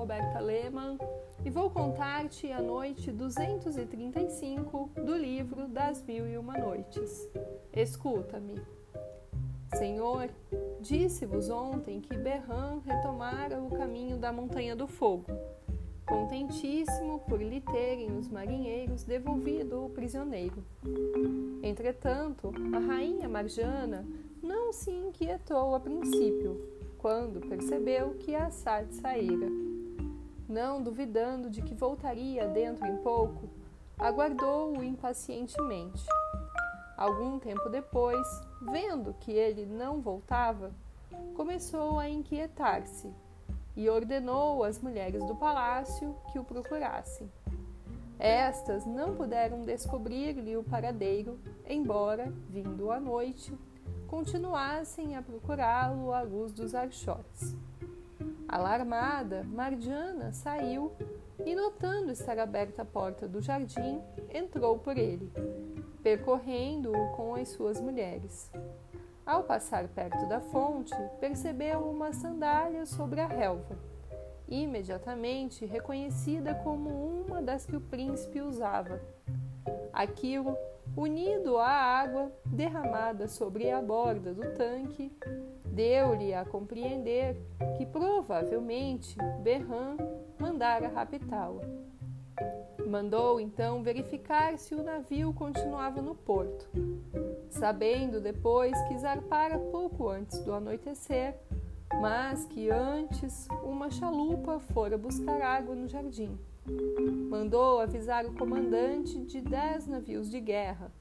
Roberta Lehmann e vou contar-te a noite 235 do livro Das Mil e Uma Noites. Escuta-me. Senhor, disse-vos ontem que Berram retomara o caminho da Montanha do Fogo, contentíssimo por lhe terem os marinheiros devolvido o prisioneiro. Entretanto, a rainha Marjana não se inquietou a princípio, quando percebeu que Assad saíra. Não duvidando de que voltaria dentro em pouco, aguardou-o impacientemente. Algum tempo depois, vendo que ele não voltava, começou a inquietar-se e ordenou às mulheres do palácio que o procurassem. Estas não puderam descobrir-lhe o paradeiro, embora, vindo à noite, continuassem a procurá-lo à luz dos archotes. Alarmada, Mardiana saiu e, notando estar aberta a porta do jardim, entrou por ele, percorrendo-o com as suas mulheres. Ao passar perto da fonte, percebeu uma sandália sobre a relva, imediatamente reconhecida como uma das que o príncipe usava. Aquilo, unido à água derramada sobre a borda do tanque, deu-lhe a compreender que provavelmente Berran mandara raptá-la. Mandou então verificar se o navio continuava no porto. Sabendo depois que zarpara pouco antes do anoitecer, mas que antes uma chalupa fora buscar água no jardim. Mandou avisar o comandante de dez navios de guerra,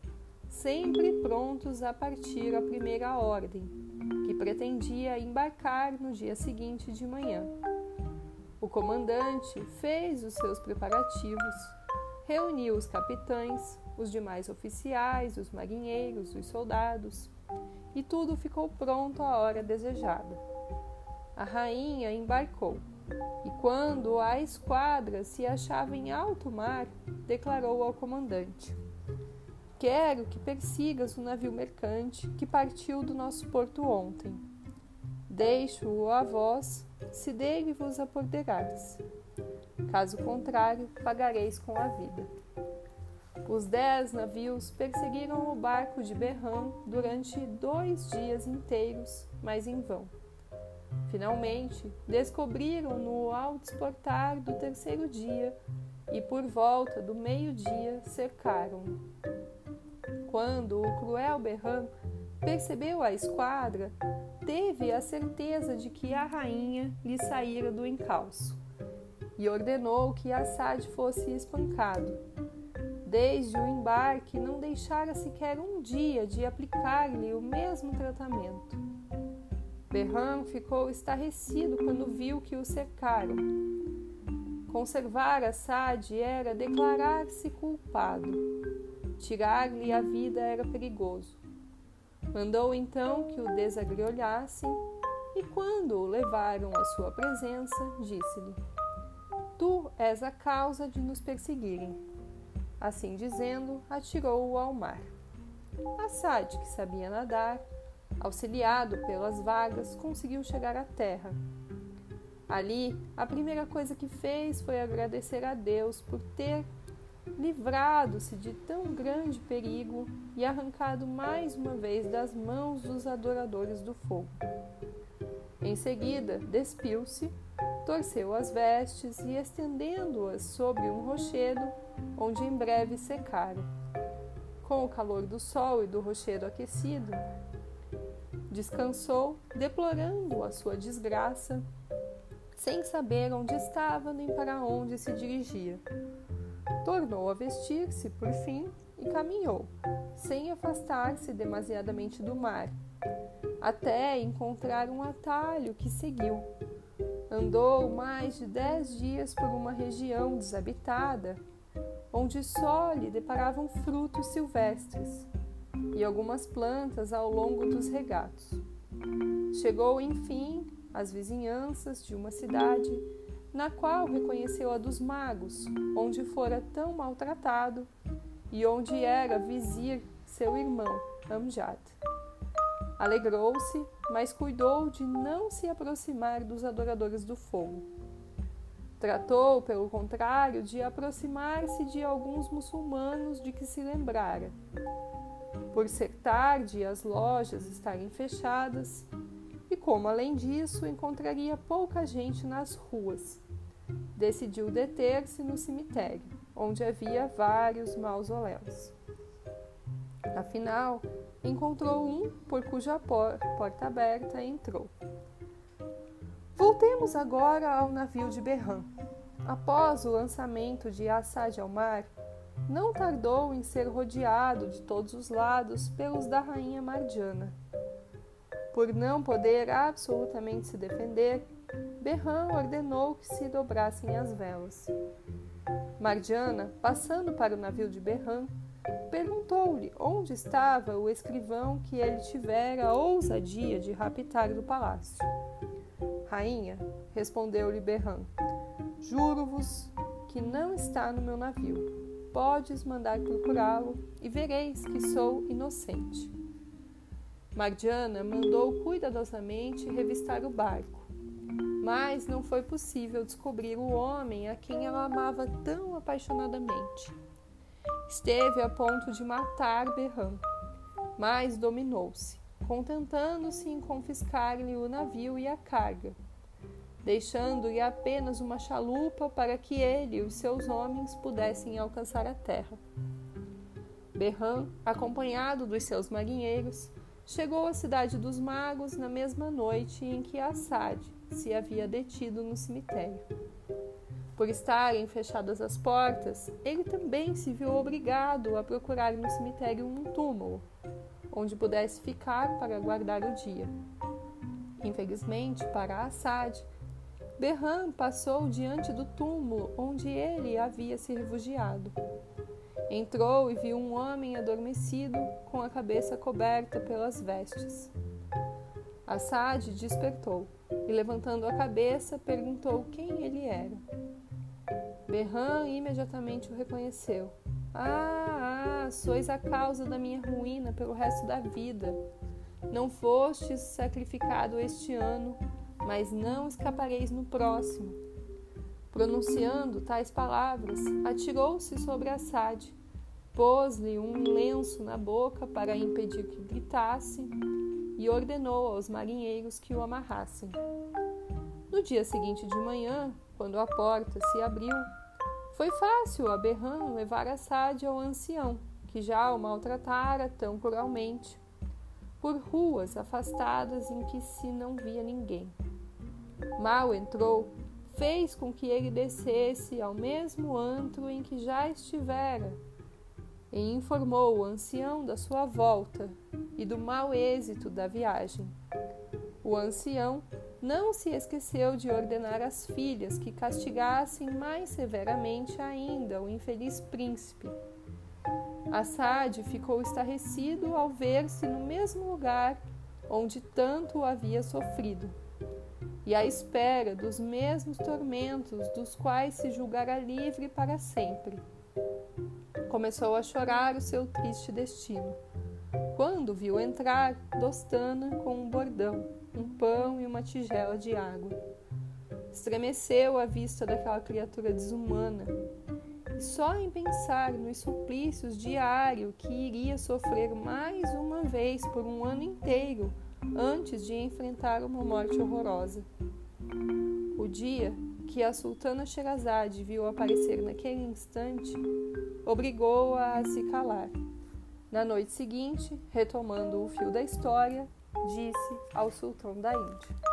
sempre prontos a partir à primeira ordem, que pretendia embarcar no dia seguinte de manhã. O comandante fez os seus preparativos, reuniu os capitães, os demais oficiais, os marinheiros, os soldados, e tudo ficou pronto à hora desejada. A rainha embarcou, e quando a esquadra se achava em alto mar, declarou ao comandante: Quero que persigas o navio mercante que partiu do nosso porto ontem. Deixo-o a vós se dele vos apoderares. Caso contrário, pagareis com a vida. Os dez navios perseguiram o barco de Berram durante dois dias inteiros, mas em vão. Finalmente, descobriram-no ao desportar do terceiro dia e, por volta do meio-dia, cercaram-no. Quando o cruel Berram percebeu a esquadra, teve a certeza de que a rainha lhe saíra do encalço e ordenou que Assad fosse espancado. Desde o embarque, não deixara sequer um dia de aplicar-lhe o mesmo tratamento. Berram ficou estarrecido quando viu que o cercaram. Conservar Assad era declarar-se culpado. Tirar-lhe a vida era perigoso. Mandou então que o desagriolhassem e, quando o levaram à sua presença, disse-lhe: Tu és a causa de nos perseguirem. Assim dizendo, atirou-o ao mar. Assad, que sabia nadar, auxiliado pelas vagas, conseguiu chegar à terra. Ali, a primeira coisa que fez foi agradecer a Deus por ter livrado-se de tão grande perigo e arrancado mais uma vez das mãos dos adoradores do fogo. Em seguida, despiu-se, torceu as vestes e, estendendo-as sobre um rochedo, onde em breve secaram. Com o calor do sol e do rochedo aquecido, descansou, deplorando a sua desgraça, sem saber onde estava nem para onde se dirigia. Tornou a vestir-se, por fim, e caminhou, sem afastar-se demasiadamente do mar, até encontrar um atalho que seguiu. Andou mais de dez dias por uma região desabitada, onde só lhe deparavam frutos silvestres e algumas plantas ao longo dos regatos. Chegou, enfim, às vizinhanças de uma cidade na qual reconheceu a dos magos, onde fora tão maltratado e onde era vizir seu irmão Amjad. Alegrou-se, mas cuidou de não se aproximar dos adoradores do fogo. Tratou, pelo contrário, de aproximar-se de alguns muçulmanos de que se lembrara. Por ser tarde e as lojas estarem fechadas, e como além disso encontraria pouca gente nas ruas, decidiu deter-se no cemitério, onde havia vários mausoléus. Afinal, encontrou um por cuja porta aberta entrou. Voltemos agora ao navio de Berram. Após o lançamento de Assad ao mar, não tardou em ser rodeado de todos os lados pelos da rainha Mardiana. Por não poder absolutamente se defender, Berram ordenou que se dobrassem as velas. Mardiana, passando para o navio de Berram, perguntou-lhe onde estava o escrivão que ele tivera a ousadia de raptar do palácio. Rainha, respondeu-lhe Berram, juro-vos que não está no meu navio. Podes mandar procurá-lo e vereis que sou inocente. Mardiana mandou cuidadosamente revistar o barco, mas não foi possível descobrir o homem a quem ela amava tão apaixonadamente. Esteve a ponto de matar Berram, mas dominou-se, contentando-se em confiscar-lhe o navio e a carga, deixando-lhe apenas uma chalupa para que ele e os seus homens pudessem alcançar a terra. Berram, acompanhado dos seus marinheiros, chegou à cidade dos magos na mesma noite em que Assad se havia detido no cemitério. Por estarem fechadas as portas, ele também se viu obrigado a procurar no cemitério um túmulo, onde pudesse ficar para guardar o dia. Infelizmente para Assad, Berram passou diante do túmulo onde ele havia se refugiado. Entrou e viu um homem adormecido com a cabeça coberta pelas vestes. Assad despertou e, levantando a cabeça, perguntou quem ele era. Berran imediatamente o reconheceu. Ah, ah, sois a causa da minha ruína pelo resto da vida. Não fostes sacrificado este ano, mas não escapareis no próximo. Pronunciando tais palavras, atirou-se sobre Assad, pôs-lhe um lenço na boca para impedir que gritasse e ordenou aos marinheiros que o amarrassem. No dia seguinte de manhã, quando a porta se abriu, foi fácil a Berran levar Assad ao ancião, que já o maltratara tão cruelmente, por ruas afastadas em que se não via ninguém. Mal entrou, fez com que ele descesse ao mesmo antro em que já estivera, e informou o ancião da sua volta e do mau êxito da viagem. O ancião não se esqueceu de ordenar às filhas que castigassem mais severamente ainda o infeliz príncipe. Assad ficou estarrecido ao ver-se no mesmo lugar onde tanto havia sofrido, e à espera dos mesmos tormentos dos quais se julgara livre para sempre. Começou a chorar o seu triste destino, quando viu entrar Dostana com um bordão um pão e uma tigela de água. Estremeceu à vista daquela criatura desumana, e só em pensar nos suplícios diários que iria sofrer mais uma vez por um ano inteiro antes de enfrentar uma morte horrorosa. O dia que a sultana Sherazade viu aparecer naquele instante obrigou-a a se calar. Na noite seguinte, retomando o fio da história, disse ao sultão da Índia.